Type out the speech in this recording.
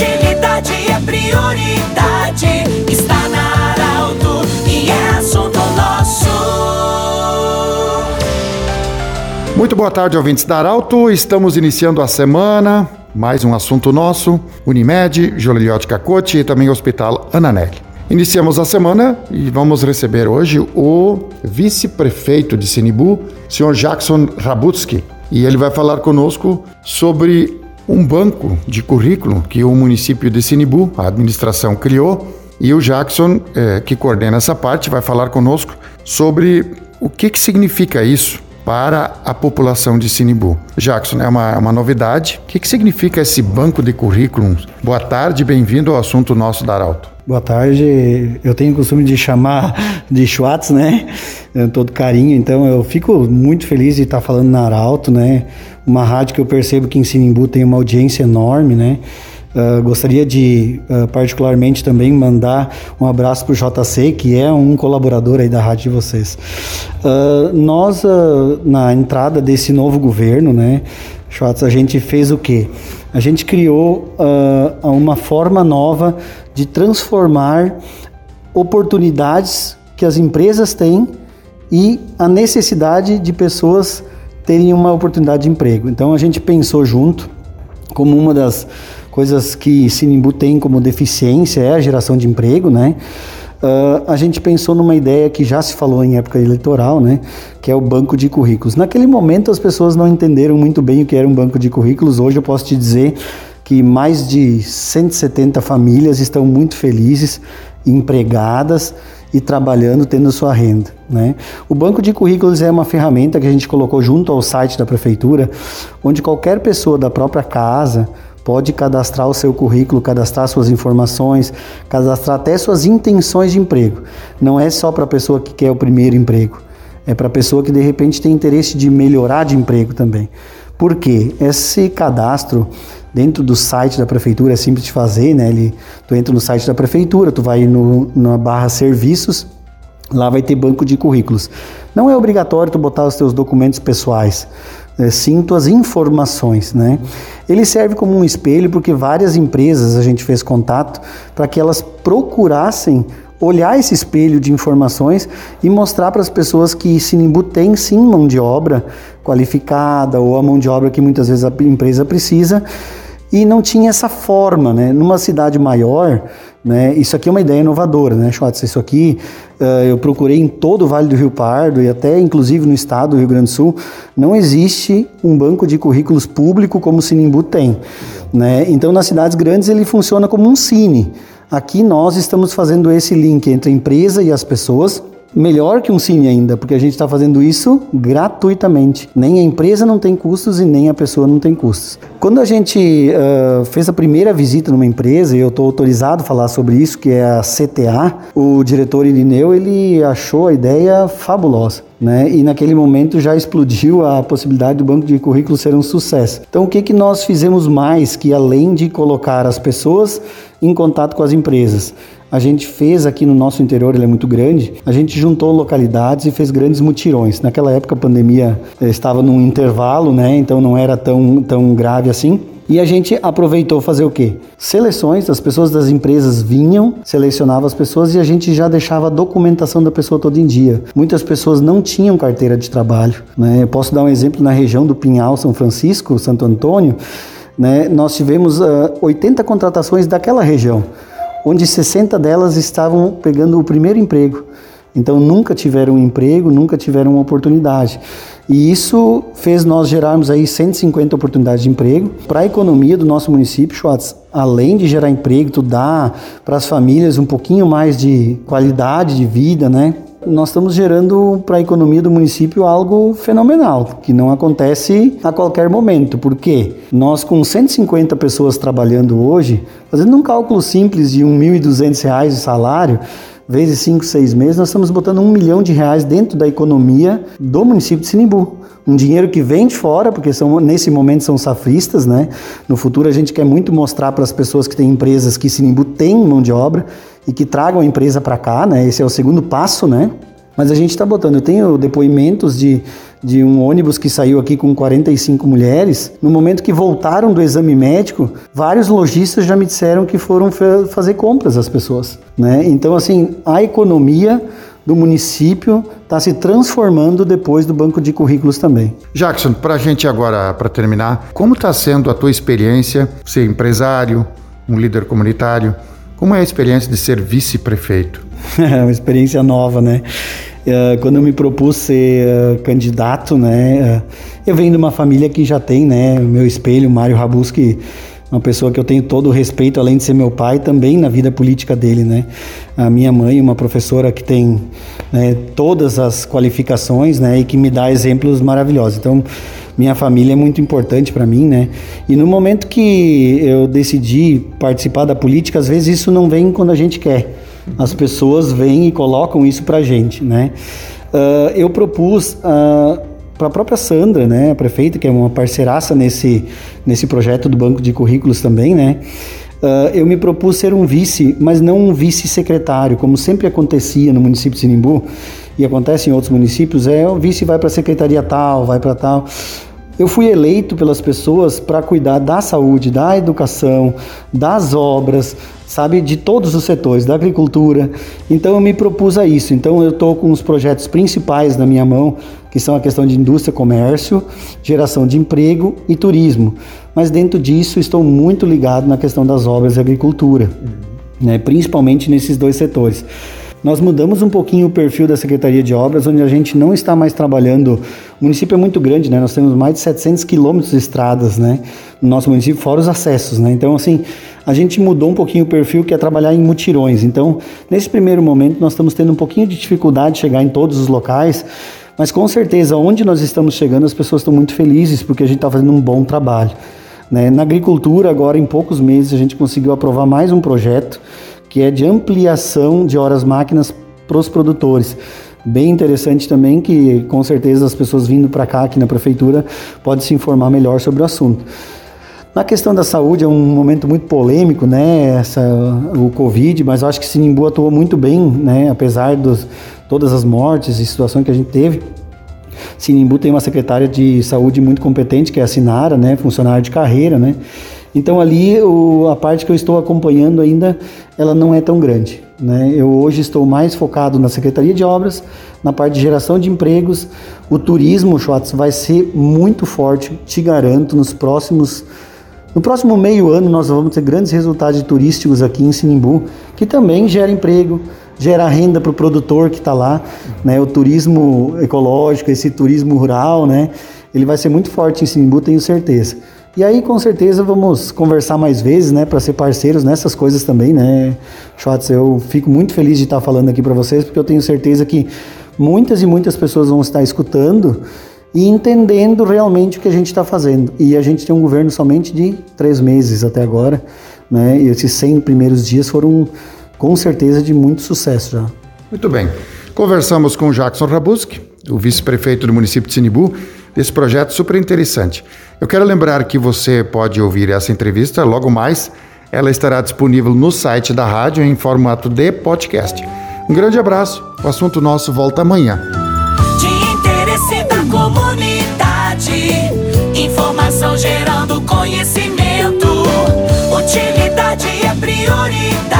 Agilidade é prioridade. Está na Arauto e é assunto nosso. Muito boa tarde, ouvintes da Arauto. Estamos iniciando a semana. Mais um assunto nosso. Unimed, Joliliote Cacote e também Hospital Ananelli. Iniciamos a semana e vamos receber hoje o vice-prefeito de Sinibu, senhor Jackson Rabutsky. E ele vai falar conosco sobre um banco de currículo que o município de Sinibu, a administração, criou. E o Jackson, eh, que coordena essa parte, vai falar conosco sobre o que, que significa isso para a população de Sinibu. Jackson, é uma, uma novidade. O que, que significa esse banco de currículos? Boa tarde, bem-vindo ao assunto nosso da Arauto. Boa tarde. Eu tenho o costume de chamar de Schwartz, né? Todo carinho. Então eu fico muito feliz de estar falando na Arauto, né? Uma rádio que eu percebo que em Sinimbu tem uma audiência enorme, né? Uh, gostaria de uh, particularmente também mandar um abraço para o JC, que é um colaborador aí da rádio de vocês. Uh, nós, na entrada desse novo governo, né, Schwartz, a gente fez o quê? A gente criou uma forma nova de transformar oportunidades que as empresas têm e a necessidade de pessoas terem uma oportunidade de emprego. Então a gente pensou junto como uma das coisas que Sinimbu tem como deficiência é a geração de emprego, né? Uh, a gente pensou numa ideia que já se falou em época eleitoral, né, que é o banco de currículos. Naquele momento as pessoas não entenderam muito bem o que era um banco de currículos. Hoje eu posso te dizer que mais de 170 famílias estão muito felizes, empregadas e trabalhando, tendo sua renda. Né? O banco de currículos é uma ferramenta que a gente colocou junto ao site da prefeitura, onde qualquer pessoa da própria casa pode cadastrar o seu currículo, cadastrar suas informações, cadastrar até suas intenções de emprego. Não é só para a pessoa que quer o primeiro emprego, é para a pessoa que de repente tem interesse de melhorar de emprego também. Por quê? Esse cadastro dentro do site da prefeitura é simples de fazer, né? Ele, tu entra no site da prefeitura, tu vai no, na barra serviços, lá vai ter banco de currículos. Não é obrigatório tu botar os teus documentos pessoais, é, sim tuas informações, né? Ele serve como um espelho porque várias empresas a gente fez contato para que elas procurassem olhar esse espelho de informações e mostrar para as pessoas que Sinimbu tem sim mão de obra qualificada ou a mão de obra que muitas vezes a empresa precisa e não tinha essa forma, né? Numa cidade maior, né? Isso aqui é uma ideia inovadora, né, Schwartz? Isso aqui uh, eu procurei em todo o Vale do Rio Pardo e até inclusive no estado do Rio Grande do Sul, não existe um banco de currículos público como o Sinimbu tem, né? Então nas cidades grandes ele funciona como um cine. Aqui nós estamos fazendo esse link entre a empresa e as pessoas melhor que um cine ainda, porque a gente está fazendo isso gratuitamente. Nem a empresa não tem custos e nem a pessoa não tem custos. Quando a gente uh, fez a primeira visita numa empresa, e eu estou autorizado a falar sobre isso, que é a CTA, o diretor Irineu, ele achou a ideia fabulosa. Né? E naquele momento já explodiu a possibilidade do banco de currículos ser um sucesso. Então, o que, que nós fizemos mais que além de colocar as pessoas em contato com as empresas? A gente fez aqui no nosso interior, ele é muito grande, a gente juntou localidades e fez grandes mutirões. Naquela época a pandemia eh, estava num intervalo, né? Então não era tão, tão grave assim. E a gente aproveitou fazer o quê? Seleções, as pessoas das empresas vinham, selecionavam as pessoas e a gente já deixava a documentação da pessoa todo em dia. Muitas pessoas não tinham carteira de trabalho. Né? Eu posso dar um exemplo na região do Pinhal, São Francisco, Santo Antônio. Né? Nós tivemos uh, ah, 80 contratações daquela região onde 60 delas estavam pegando o primeiro emprego. Então nunca tiveram emprego, nunca tiveram uma oportunidade. E isso fez nós gerarmos aí 150 oportunidades de emprego para a economia do nosso município, Schwartz. Além de gerar emprego, tu dá para as famílias um pouquinho mais de qualidade de vida, né? nós estamos gerando para a economia do município algo fenomenal, que não acontece a qualquer momento. Por quê? Nós, com 150 pessoas trabalhando hoje, fazendo um cálculo simples de R$ 1.200 de salário, vezes 5, 6 meses, nós estamos botando um milhão de reais dentro da economia do município de Sinimbu. Um dinheiro que vem de fora, porque são, nesse momento são safristas, né? No futuro a gente quer muito mostrar para as pessoas que têm empresas que Sinimbu tem mão de obra e que tragam a empresa para cá, né? Esse é o segundo passo, né? Mas a gente está botando, eu tenho depoimentos de, de um ônibus que saiu aqui com 45 mulheres. No momento que voltaram do exame médico, vários lojistas já me disseram que foram fazer compras as pessoas, né? Então assim, a economia do município está se transformando depois do banco de currículos também. Jackson, para a gente agora, para terminar, como está sendo a tua experiência, ser empresário, um líder comunitário? Como é a experiência de ser vice-prefeito? É uma experiência nova, né? É, quando eu me propus ser é, candidato, né? É, eu venho de uma família que já tem, né? Meu espelho, Mário Rabuski, uma pessoa que eu tenho todo o respeito, além de ser meu pai, também na vida política dele, né? A minha mãe, uma professora que tem né, todas as qualificações, né? E que me dá exemplos maravilhosos. Então, minha família é muito importante para mim, né? E no momento que eu decidi participar da política, às vezes isso não vem quando a gente quer. As pessoas vêm e colocam isso para gente, né? Uh, eu propus uh, para a própria Sandra, né, a prefeita, que é uma parceiraça nesse, nesse projeto do banco de currículos também, né, uh, eu me propus ser um vice, mas não um vice-secretário, como sempre acontecia no município de Sinimbu, e acontece em outros municípios, é o vice vai para a secretaria tal, vai para tal. Eu fui eleito pelas pessoas para cuidar da saúde, da educação, das obras, sabe, de todos os setores, da agricultura. Então eu me propus a isso. Então eu estou com os projetos principais na minha mão, que são a questão de indústria, comércio, geração de emprego e turismo. Mas dentro disso estou muito ligado na questão das obras e agricultura, uhum. né, principalmente nesses dois setores. Nós mudamos um pouquinho o perfil da Secretaria de Obras, onde a gente não está mais trabalhando. O município é muito grande, né? Nós temos mais de 700 quilômetros de estradas, né? No nosso município, fora os acessos, né? Então, assim, a gente mudou um pouquinho o perfil, que é trabalhar em mutirões. Então, nesse primeiro momento, nós estamos tendo um pouquinho de dificuldade de chegar em todos os locais, mas com certeza, onde nós estamos chegando, as pessoas estão muito felizes, porque a gente está fazendo um bom trabalho. Né? Na agricultura, agora, em poucos meses, a gente conseguiu aprovar mais um projeto que é de ampliação de horas máquinas para os produtores. Bem interessante também que com certeza as pessoas vindo para cá aqui na prefeitura podem se informar melhor sobre o assunto. Na questão da saúde é um momento muito polêmico, né? Essa, o Covid, mas eu acho que Sinimbu atuou muito bem, né? Apesar de todas as mortes e situações que a gente teve. Sinimbu tem uma secretária de saúde muito competente, que é a Sinara, né? Funcionária de carreira, né? Então ali o, a parte que eu estou acompanhando ainda, ela não é tão grande. Né? Eu hoje estou mais focado na Secretaria de Obras, na parte de geração de empregos. O turismo, Schwartz, vai ser muito forte, te garanto, nos próximos no próximo meio ano nós vamos ter grandes resultados turísticos aqui em Sinimbu, que também gera emprego, gera renda para o produtor que está lá, né? O turismo ecológico, esse turismo rural, né? Ele vai ser muito forte em Sinimbu, tenho certeza. E aí, com certeza, vamos conversar mais vezes, né, para ser parceiros nessas coisas também, né, Schwartz? Eu fico muito feliz de estar falando aqui para vocês, porque eu tenho certeza que muitas e muitas pessoas vão estar escutando e entendendo realmente o que a gente está fazendo. E a gente tem um governo somente de três meses até agora, né, e esses 100 primeiros dias foram, com certeza, de muito sucesso já. Muito bem. Conversamos com o Jackson Rabuski, o vice-prefeito do município de Sinibu, desse projeto super interessante. Eu quero lembrar que você pode ouvir essa entrevista logo mais. Ela estará disponível no site da rádio em formato de podcast. Um grande abraço. O assunto nosso volta amanhã. De interesse da comunidade, informação gerando conhecimento. Utilidade é prioridade.